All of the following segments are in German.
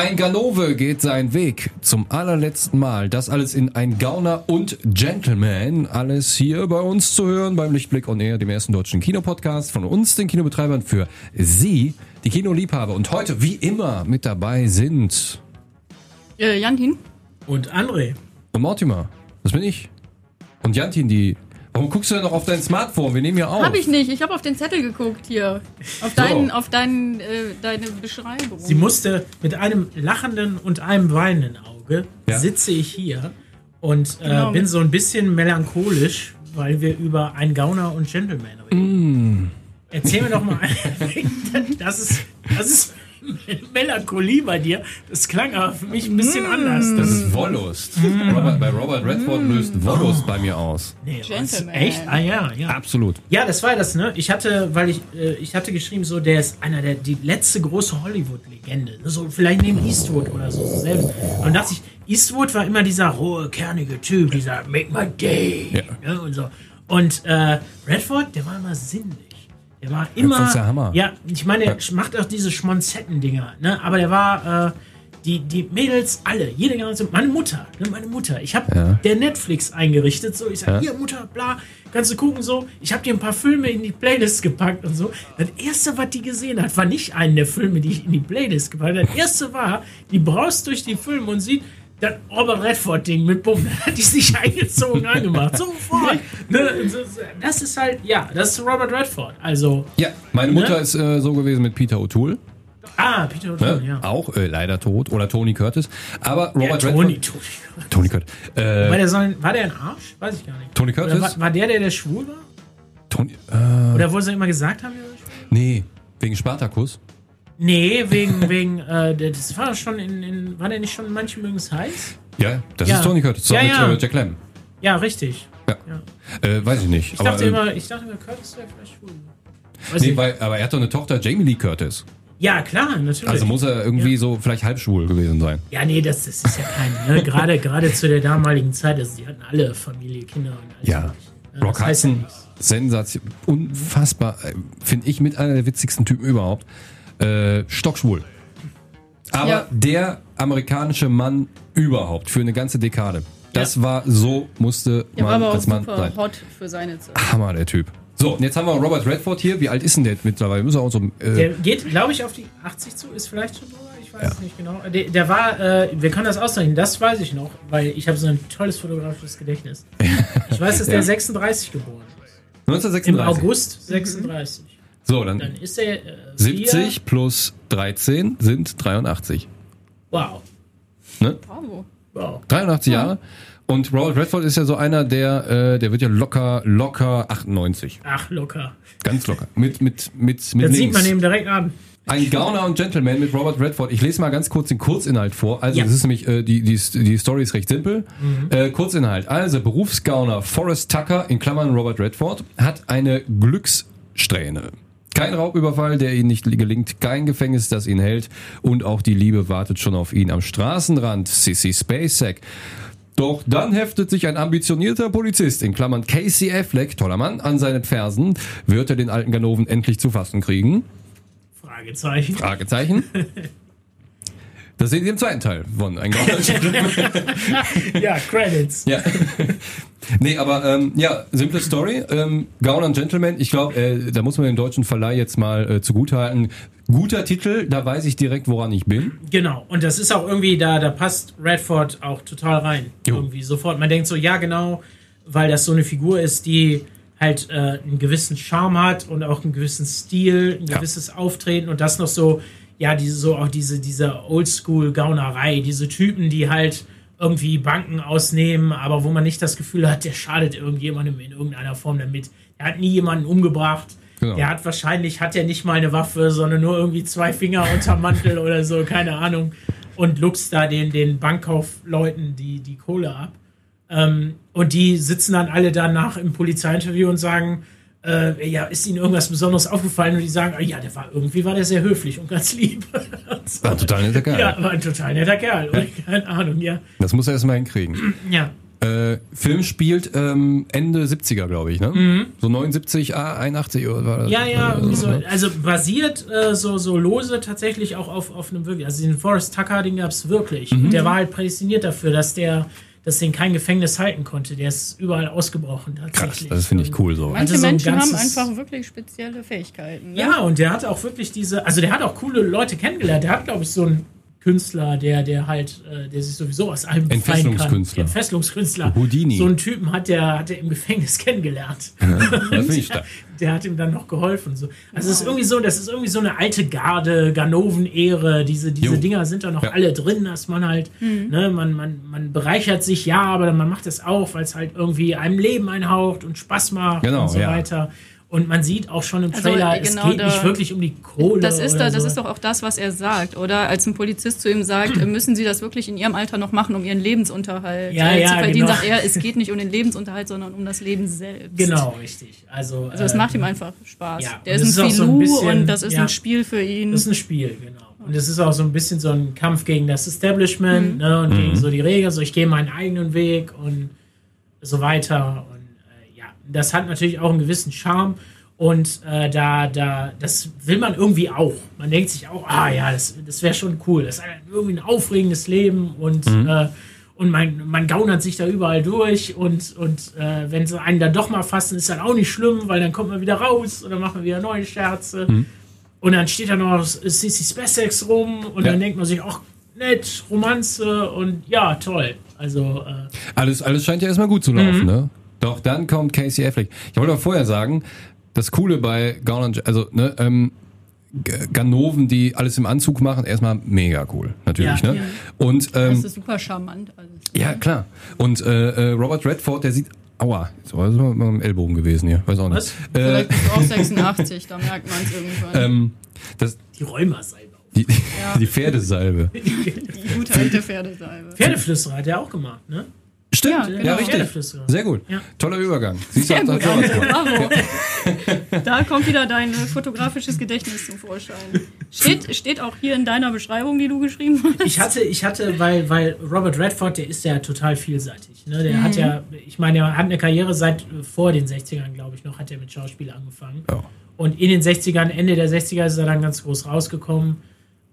Ein Ganove geht seinen Weg zum allerletzten Mal. Das alles in Ein Gauner und Gentleman. Alles hier bei uns zu hören beim Lichtblick on Air, dem ersten deutschen Kinopodcast von uns, den Kinobetreibern für Sie, die Kinoliebhaber. Und heute, wie immer, mit dabei sind Äh, Jantin? Und André. und Mortimer. Das bin ich. Und Jantin, die. Warum guckst du denn noch auf dein Smartphone? Wir nehmen ja auf. Hab ich nicht. Ich habe auf den Zettel geguckt hier. Auf, deinen, auf deinen, äh, deine Beschreibung. Sie musste mit einem lachenden und einem weinenden Auge Ja. sitze ich hier und äh, Genau. bin so ein bisschen melancholisch, weil wir über ein Gauner und Gentleman reden. Erzähl mir doch mal, das ist, das ist Melancholie bei dir. Das klang aber für mich ein bisschen anders. Das ist, Wollust. Robert, bei Robert Redford löst Wollust bei mir aus. nee? Gentleman. echt? Ah ja, ja. Absolut. Ja, das war das, ne? Ich hatte, weil ich, äh, ich hatte geschrieben, so, der ist einer der, die letzte große Hollywood-Legende. ne? So, vielleicht neben Eastwood oder so. so selbst. Und dachte ich, Eastwood war immer dieser rohe, kernige Typ, dieser Make my day. Ja. Ne? Und so. Und äh, Redford, der war immer sinnlich. Der war immer. Redford ist der Hammer. Ja, ich meine, er macht auch diese Schmonzetten-Dinger, ne? Aber der war, äh, die, die Mädels, alle, jede Generation, meine Mutter, ne, meine Mutter. Ich habe Ja. der Netflix eingerichtet, so, ich sag, Ja. hier, Mutter, bla, kannst du gucken, so. Ich habe dir ein paar Filme in die Playlist gepackt und so. Das erste, was die gesehen hat, war nicht einen der Filme, die ich in die Playlist gepackt habe. Das erste war, die braust durch die Filme und sieht, das Robert Redford-Ding mit Bumm, da hat die sich eingezogen angemacht. Sofort. Ne? Das ist halt, ja, das ist Robert Redford. Also, Ja, meine Mutter Ne? ist äh, so gewesen mit Peter O'Toole. ah, Peter Ne? O'Toole, ja. Auch äh, leider tot. Oder Tony Curtis. Aber Ja, Robert Tony, Redford. Tony. Tony Curtis. War Äh, der, so ein, war der ein Arsch? Weiß ich gar nicht. Tony Curtis? war, war der, der der schwul war? Tony, äh, Oder wo sie immer gesagt haben, der war schwul? nee, wegen Spartacus. Nee, wegen, wegen, äh, der- das war schon in, in, war der nicht schon in manchen mögen es heiß? Ja, das Ja. ist Tony Curtis. Zusammen Ja, ja. mit äh, Jack Lemmon. Ja, richtig. Ja. Äh, weiß ich nicht. Ich aber, dachte äh, immer, ich dachte immer, Curtis wäre vielleicht schwul. Weiß Nee, weil, aber er hat doch eine Tochter, Jamie Lee Curtis. ja, klar, natürlich. Also muss er irgendwie so vielleicht halbschwul gewesen sein. ja, nee, das, das ist ja kein, ne? gerade, gerade zu der damaligen Zeit, also die hatten alle Familie, Kinder und alles. Ja. mögliche. Ja, Rock Hudson. Sensation, unfassbar, äh, finde ich mit einer der witzigsten Typen überhaupt. Äh, stockschwul. Aber Ja. der amerikanische Mann überhaupt für eine ganze Dekade. Das war so, musste Der war man aber auch als Mann super sein. hot für seine Zeit. Hammer, der Typ. So, und jetzt haben wir Robert Redford hier. Wie alt ist denn der mittlerweile? Müssen wir auch so, äh, Der geht, glaube ich, auf die 80 zu, ist vielleicht schon drüber, ich weiß es nicht genau. Der, der war, äh, wir können das ausrechnen, das weiß ich noch, weil ich habe so ein tolles fotografisches Gedächtnis. Ich weiß, dass Ja. der 36 geboren ist. 1936. Im August 36. So, dann Dann ist er äh, 70 plus 13 sind 83. Vier, wow. Ne? Bravo. wow. 83 Jahre. Und Robert Redford ist ja so einer, der, äh, der wird ja locker, locker 98. Ach, locker. Ganz locker. Mit, mit, mit, mit Das sieht links. man ihm direkt an. Ein Gauner und Gentleman mit Robert Redford. Ich lese mal ganz kurz den Kurzinhalt vor. Also, Ja. Mhm. das ist nämlich, äh, die, die, die Story ist recht simpel. Äh, Kurzinhalt. Also, Berufsgauner Forrest Tucker, in Klammern Robert Redford, hat eine Glückssträhne. Kein Raubüberfall, der ihm nicht gelingt, kein Gefängnis, das ihn hält und auch die Liebe wartet schon auf ihn am Straßenrand. Sissy Spacek. Doch dann heftet sich ein ambitionierter Polizist, in Klammern Casey Affleck, toller Mann, an seinen Fersen. Wird er den alten Ganoven endlich zu fassen kriegen? Fragezeichen. Fragezeichen. Das sehen Sie im zweiten Teil von Ein Gauner und Gentleman. Ja, Credits. Ja. Nee, aber ähm, ja, simple Story. Ähm, Gauner und Gentleman, ich glaube, äh, da muss man dem deutschen Verleih jetzt mal äh, zugutehalten. Guter Titel, da weiß ich direkt, woran ich bin. Genau. Und das ist auch irgendwie, da, da passt Redford auch total rein. Jo. Irgendwie sofort. Man denkt so, ja, genau, weil das so eine Figur ist, die halt äh, einen gewissen Charme hat und auch einen gewissen Stil, ein Ja. gewisses Auftreten und das noch so, ja, diese, so auch diese, diese Oldschool-Gaunerei, diese Typen, die halt irgendwie Banken ausnehmen, aber wo man nicht das Gefühl hat, der schadet irgendjemandem in irgendeiner Form damit. Der hat nie jemanden umgebracht. Genau. Der hat wahrscheinlich, hat er nicht mal eine Waffe, sondern nur irgendwie zwei Finger unterm Mantel oder so, keine Ahnung. Und luchst da den, den Bankkaufleuten die, die Kohle ab. Ähm, und die sitzen dann alle danach im Polizeiinterview und sagen, äh, ja, ist ihnen irgendwas Besonderes aufgefallen? Und die sagen, ah, ja, der war irgendwie war der sehr höflich und ganz lieb. So. War ein total netter Kerl. Ja, war ein total netter Kerl. Oder, keine Ahnung, ja. Das muss er erstmal hinkriegen. Ja. Äh, Film spielt ähm, Ende 70er, glaube ich, ne? So 79, ah, 81 oder war das? Mhm. Ja, ja, irgendwie so, ne? also basiert äh, so, so lose tatsächlich auch auf, auf einem wirklich, also den Forrest Tucker, den gab es wirklich. Mhm. Der war halt prädestiniert dafür, dass der, dass den kein Gefängnis halten konnte. Der ist überall ausgebrochen Krass, tatsächlich. das finde ich cool so. Manche Also so ein Menschen haben einfach wirklich spezielle Fähigkeiten. Ne? Ja, und der hat auch wirklich diese, also der hat auch coole Leute kennengelernt. Der hat, glaube ich, so einen Künstler, der, der halt, äh, der sich sowieso aus allem befreien kann. Entfesselungskünstler. Entfesselungskünstler. Houdini. So einen Typen hat der, hat der im Gefängnis kennengelernt. Ich stark. der hat ihm dann noch geholfen. So. Also es ist irgendwie so, das ist irgendwie so eine alte Garde, Ganoven-Ehre. Diese, diese Jo. Dinger sind da noch Ja. alle drin, dass man halt, ne, man, man, man bereichert sich, ja, aber man macht es auch, weil es halt irgendwie einem Leben einhaucht und Spaß macht Genau, und so ja. weiter. Und man sieht auch schon im Also, Trailer, äh, genau es geht da- nicht wirklich um die Kohle. Das ist, oder da, das so. ist doch auch das, was er sagt, oder? Als ein Polizist zu ihm sagt, äh, müssen Sie das wirklich in Ihrem Alter noch machen, um Ihren Lebensunterhalt Ja, äh, ja, zu verdienen? genau. Sagt er, es geht nicht um den Lebensunterhalt, sondern um das Leben selbst. Genau, richtig. Also, Also es äh, macht ihm einfach Spaß. ja, der ist ein ist auch so ein Filou bisschen- und das ist ja. ein Spiel für ihn. Das ist ein Spiel, genau. Und es ist auch so ein bisschen so ein Kampf gegen das Establishment Mhm. ne, und gegen so die Regeln. So, ich gehe meinen eigenen Weg und so weiter. Und das hat natürlich auch einen gewissen Charme. Und äh, da, da, das will man irgendwie auch. Man denkt sich auch, ah ja, das, das wäre schon cool. Das ist irgendwie ein aufregendes Leben und, äh, und man, man gaunert sich da überall durch. Und, und äh, wenn sie einen dann doch mal fassen, ist dann auch nicht schlimm, weil dann kommt man wieder raus oder macht man wieder neue Scherze. Und dann steht da noch Sissy Spessex rum und Ja. dann denkt man sich, ach, nett, Romanze und ja, toll. Also, äh, Alles, alles scheint ja erstmal gut zu laufen, ne? Doch dann kommt Casey Affleck. Ich wollte aber vorher sagen, das Coole bei Garland, also ne, ähm, Ganoven, die alles im Anzug machen, erstmal mega cool, natürlich, Ja. ne? Und das ähm, ist super charmant alles. ja klar. Und äh, äh, Robert Redford, der sieht, aua, jetzt war das mal mit dem Ellbogen gewesen hier, weiß auch nicht. Was? Äh, Vielleicht bist du auch 86, da merkt man es irgendwann. ähm, das, die Rheumasalbe. die, die Pferdesalbe. Die gute alte Pferdesalbe. Pferdeflüsterer hat er auch gemacht, ne? Stimmt, Ja, ja, genau. richtig. Pferdeflüsterer. Sehr gut. Ja. Toller Übergang. Siehst Sehr du, gut, bravo. Da kommt wieder dein äh, fotografisches Gedächtnis zum Vorschein. Steht, steht auch hier in deiner Beschreibung, die du geschrieben hast. Ich hatte, ich hatte, weil, weil Robert Redford, der ist ja total vielseitig. Ne? Der hat ja, ich meine, er hat eine Karriere seit äh, vor den 60ern, glaube ich, noch, hat er mit Schauspiel angefangen. Ja. Und in den 60ern, Ende der 60er ist er dann ganz groß rausgekommen.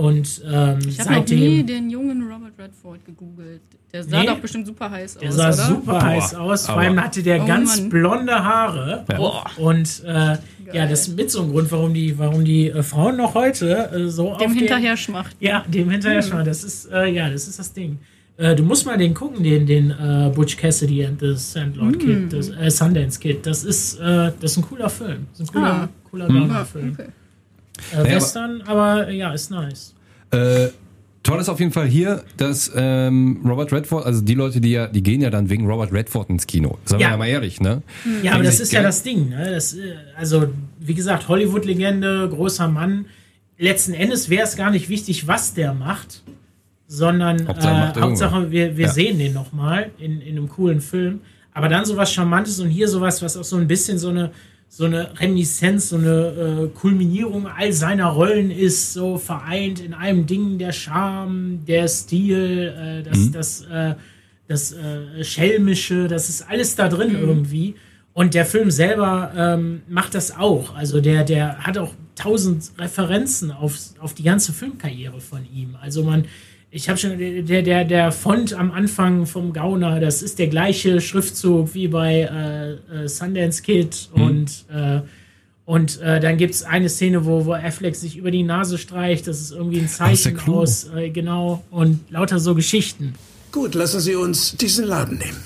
Und ähm, Ich habe noch nie den jungen Robert Redford gegoogelt. Der sah Nee. doch bestimmt super heiß Der aus, sah oder? super heiß aus. Vor allem hatte der Oh ganz Mann. blonde Haare. Boah. Und äh, ja, das ist mit so einem Grund, warum die, warum die äh, Frauen noch heute äh, so Dem auf hinterher schmacht. Ja, dem hinterher schon. Das ist, äh, ja, das ist das Ding. Äh, du musst mal den gucken, den, den äh, Butch Cassidy and the Sandlord Kid, das, äh, Sundance Kid. Das ist, äh, das ist ein cooler Film. Das ist ein cooler, Ah. cooler Mhm. Gaunerfilm. Okay. Äh, aber- Western, aber äh, ja, ist nice. Äh, toll ist auf jeden Fall hier, dass ähm, Robert Redford, also die Leute, die ja, die gehen ja dann wegen Robert Redford ins Kino. Sagen wir Ja. ja mal ehrlich, ne? Ja, aber das ist ja das Ding. Ne? Das, äh, also, wie gesagt, Hollywood-Legende, großer Mann. Letzten Endes wäre es gar nicht wichtig, was der macht, sondern Hauptsache äh, Hauptsache wir, wir Ja. sehen den nochmal in, in einem coolen Film. Aber dann sowas Charmantes und hier sowas, was auch so ein bisschen so eine, so eine Reminiszenz, so eine äh, Kulminierung all seiner Rollen ist, so vereint in einem Ding der Charme, der Stil, äh, das, Mhm. das, äh, das äh, Schelmische, das ist alles da drin irgendwie. Und der Film selber ähm, macht das auch. Also der, der hat auch tausend Referenzen auf, auf die ganze Filmkarriere von ihm. Also man, ich habe schon, der, der, der Font am Anfang vom Gauner, das ist der gleiche Schriftzug wie bei äh, äh, Sundance Kid und äh, und äh, dann gibt es eine Szene, wo, wo Affleck sich über die Nase streicht. Das ist irgendwie ein Zeichen aus, äh, genau, und lauter so Geschichten. Gut, lassen Sie uns diesen Laden nehmen.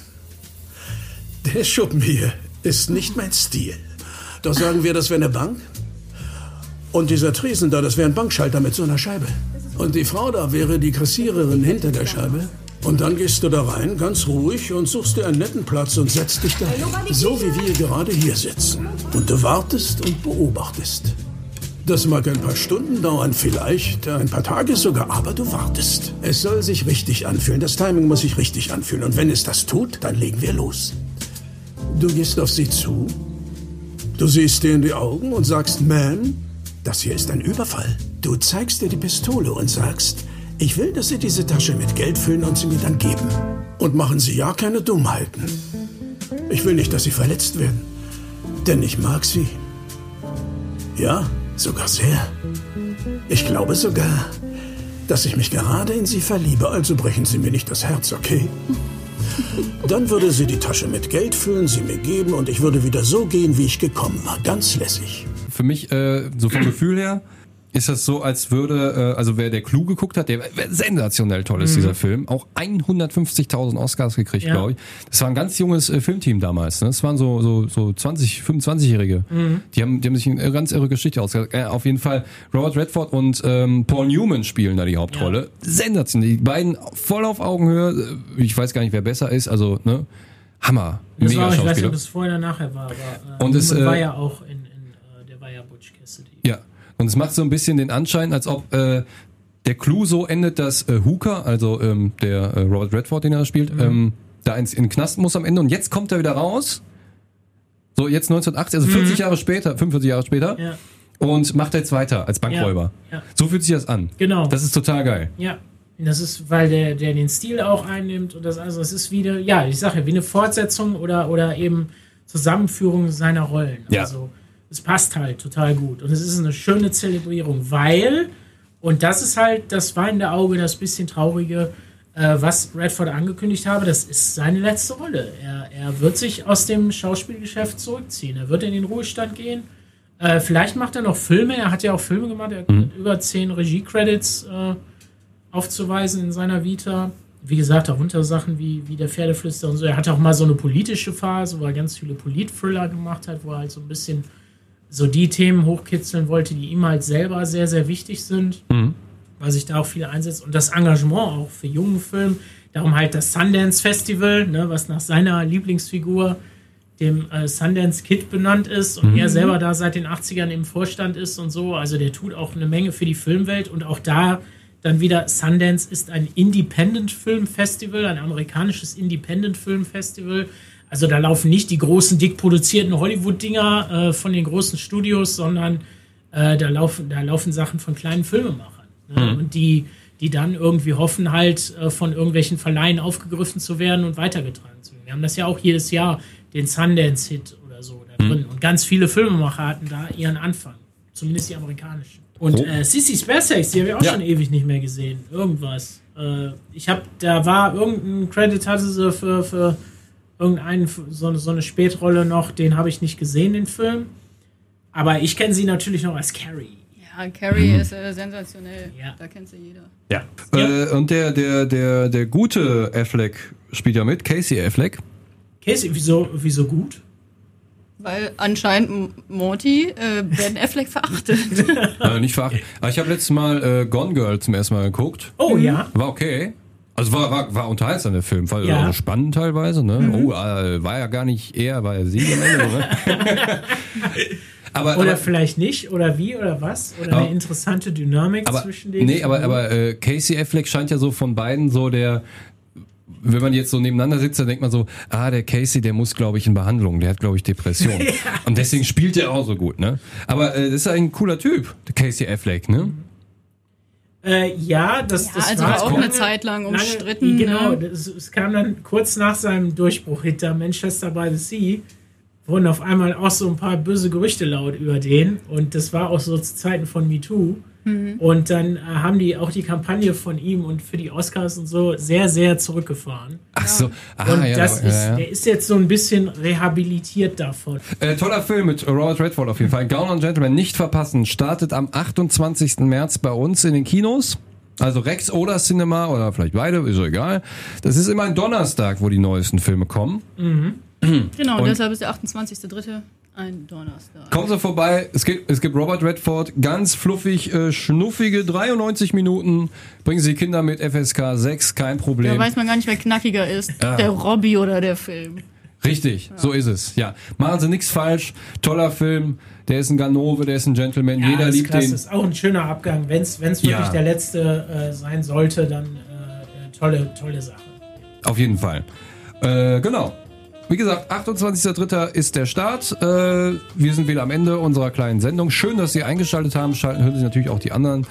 Der Schuppen hier ist nicht mein Stil. Doch sagen wir, das wäre eine Bank. Und dieser Tresen da, das wäre ein Bankschalter mit so einer Scheibe. Und die Frau da wäre die Kassiererin hinter der Scheibe. Und dann gehst du da rein, ganz ruhig, und suchst dir einen netten Platz und setzt dich da hin. So wie wir gerade hier sitzen. Und du wartest und beobachtest. Das mag ein paar Stunden dauern, vielleicht ein paar Tage sogar, aber du wartest. Es soll sich richtig anfühlen. Das Timing muss sich richtig anfühlen. Und wenn es das tut, dann legen wir los. Du gehst auf sie zu, du siehst ihr in die Augen und sagst, Ma'am, das hier ist ein Überfall. Du zeigst ihr die Pistole und sagst, ich will, dass Sie diese Tasche mit Geld füllen und sie mir dann geben. Und machen Sie ja keine Dummheiten. Ich will nicht, dass Sie verletzt werden. Denn ich mag Sie. Ja, sogar sehr. Ich glaube sogar, dass ich mich gerade in Sie verliebe. Also brechen Sie mir nicht das Herz, okay? Dann würde sie die Tasche mit Geld füllen, sie mir geben und ich würde wieder so gehen, wie ich gekommen war. Ganz lässig. Für mich, äh, so vom Gefühl her, ist das so, als würde, äh, also wer der Clou geguckt hat, der sensationell toll ist, mhm. dieser Film. Auch 150.000 Oscars gekriegt, ja. glaube ich. Das war ein ganz junges äh, Filmteam damals. Ne? Das waren so, so, so 20, 25-Jährige. Mhm. Die, haben, die haben sich eine ganz irre Geschichte ausgedacht. Äh, auf jeden Fall, Robert Redford und ähm, Paul Newman spielen da die Hauptrolle. Ja. Sensationell. Die beiden voll auf Augenhöhe. Ich weiß gar nicht, wer besser ist. Also, ne? Hammer. Das Mega war, ich weiß nicht, ob es vorher oder nachher war, aber äh, und es, äh, war ja auch in, in äh, der war ja Butch Cassidy. Ja, und es macht so ein bisschen den Anschein, als ob äh, der Clou so endet, dass äh, Hooker, also ähm, der äh, Robert Redford, den er spielt, mhm. ähm, da ins, in den Knast muss am Ende und jetzt kommt er wieder raus. So, jetzt 1980, also 40 mhm. Jahre später, 45 Jahre später. Ja. Und macht jetzt weiter als Bankräuber. Ja. Ja. So fühlt sich das an. Genau. Das ist total geil. Ja. Das ist, weil der, der den Stil auch einnimmt und das, also es ist wieder, ja, ich sage ja, wie eine Fortsetzung oder, oder eben Zusammenführung seiner Rollen. Ja. Also, es passt halt total gut. Und es ist eine schöne Zelebrierung, weil, und das ist halt das weinende Auge, das bisschen traurige, äh, was Redford angekündigt habe, das ist seine letzte Rolle. Er, er wird sich aus dem Schauspielgeschäft zurückziehen. Er wird in den Ruhestand gehen. Äh, vielleicht macht er noch Filme. Er hat ja auch Filme gemacht. Er hat mhm. über zehn Regie-Credits äh, aufzuweisen in seiner Vita. Wie gesagt, darunter Sachen wie, wie der Pferdeflüster und so. Er hatte auch mal so eine politische Phase, wo er ganz viele Polit-Thriller gemacht hat, wo er halt so ein bisschen so die Themen hochkitzeln wollte, die ihm halt selber sehr, sehr wichtig sind, mhm. weil sich da auch viel einsetzt. Und das Engagement auch für jungen Film. Darum halt das Sundance Festival, ne, was nach seiner Lieblingsfigur, dem äh, Sundance Kid, benannt ist und mhm. er selber da seit den 80ern im Vorstand ist und so. Also der tut auch eine Menge für die Filmwelt und auch da dann wieder Sundance ist ein Independent Film Festival, ein amerikanisches Independent Film Festival also da laufen nicht die großen, dick produzierten Hollywood-Dinger äh, von den großen Studios, sondern äh, da, laufen, da laufen Sachen von kleinen Filmemachern. Ne? Mhm. Und die, die dann irgendwie hoffen, halt äh, von irgendwelchen Verleihen aufgegriffen zu werden und weitergetragen zu werden. Wir haben das ja auch jedes Jahr, den Sundance-Hit oder so da drin. Mhm. Und ganz viele Filmemacher hatten da ihren Anfang. Zumindest die amerikanischen. Und oh. äh, Sissy Sparesex, die habe ich auch ja. schon ewig nicht mehr gesehen. Irgendwas. Äh, ich habe, da war irgendein Credit hatte sie für, für irgendeinen, so, so eine Spätrolle noch, den habe ich nicht gesehen, den Film. Aber ich kenne sie natürlich noch als Carrie. Ja, Carrie mhm. ist äh, sensationell. Ja. Da kennt sie jeder. Ja. ja. Äh, und der, der, der, der gute Affleck spielt ja mit, Casey Affleck. Casey, wieso, wieso gut? Weil anscheinend Morty äh, Ben Affleck verachtet. äh, nicht verachtet. Aber ich habe letztes Mal äh, Gone Girl zum ersten Mal geguckt. Oh ja. War okay. Also war, war, war unterhaltsam der Film, war ja. spannend teilweise, ne? Mhm. Oh, äh, war ja gar nicht er, war ja sie am Ende, ne? aber, oder aber, vielleicht nicht, oder wie, oder was? Oder aber, eine interessante Dynamik aber, zwischen denen. Nee, aber, aber äh, Casey Affleck scheint ja so von beiden so der, wenn man jetzt so nebeneinander sitzt, dann denkt man so, ah, der Casey, der muss, glaube ich, in Behandlung, der hat, glaube ich, Depression. ja. Und deswegen spielt er auch so gut, ne? Aber äh, das ist ein cooler Typ, der Casey Affleck, ne? Äh, ja, das, ja, das also war auch eine Zeit lang umstritten. Lange, genau, ne? es kam dann kurz nach seinem Durchbruch hinter Manchester by the Sea, wurden auf einmal auch so ein paar böse Gerüchte laut über den. Und das war auch so zu Zeiten von MeToo. Mhm. Und dann äh, haben die auch die Kampagne von ihm und für die Oscars und so sehr, sehr zurückgefahren. Ach so, ah, und ja, das ja, ist, ja. der ist jetzt so ein bisschen rehabilitiert davon. Äh, toller Film mit Robert Redford auf jeden Fall. Gauner Gentleman nicht verpassen. Startet am 28. März bei uns in den Kinos. Also Rex oder Cinema oder vielleicht beide, ist egal. Das ist immer ein Donnerstag, wo die neuesten Filme kommen. Mhm. Genau, und deshalb ist der 28.3. Ein Donnerstag. Kommen Sie vorbei. Es gibt, es gibt Robert Redford, ganz fluffig, äh, schnuffige 93 Minuten. Bringen Sie Kinder mit FSK 6, kein Problem. Da weiß man gar nicht, wer knackiger ist. Ja. Der Robby oder der Film. Richtig, ja. so ist es. Ja, machen Sie nichts falsch. Toller Film. Der ist ein Ganove, der ist ein Gentleman. Ja, Jeder liebt krass. den. Das ist auch ein schöner Abgang. Wenn es wirklich ja. der letzte äh, sein sollte, dann äh, tolle, tolle Sache. Auf jeden Fall. Äh, genau. Wie gesagt, 28.03. ist der Start. Äh, wir sind wieder am Ende unserer kleinen Sendung. Schön, dass Sie eingeschaltet haben. Schalten hören Sie natürlich auch die anderen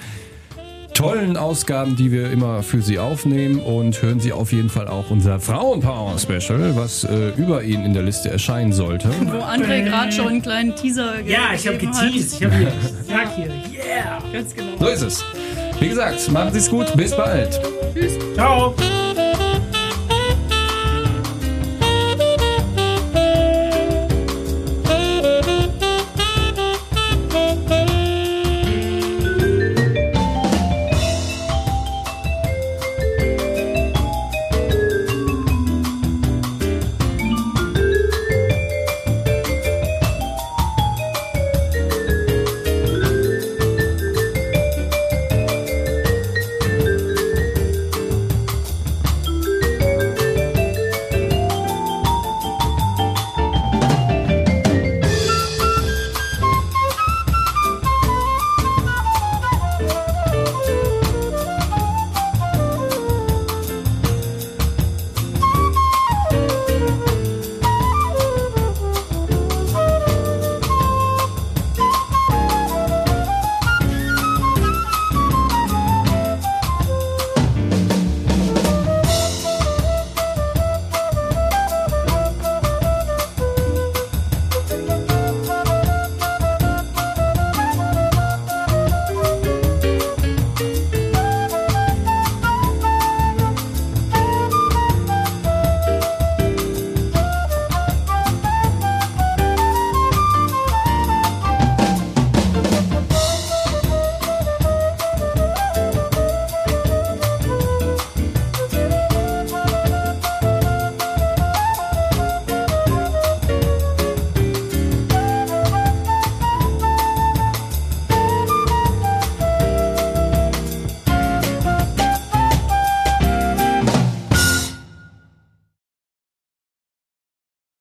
tollen Ausgaben, die wir immer für Sie aufnehmen und hören Sie auf jeden Fall auch unser Frauenpower-Special, was äh, über Ihnen in der Liste erscheinen sollte. Wo André gerade schon einen kleinen Teaser Ja, ich habe geteased. Ich habe hier. Sag hier. Yeah. Ganz genau. So ist es. Wie gesagt, machen Sie es gut. Bis bald. Tschüss. Ciao.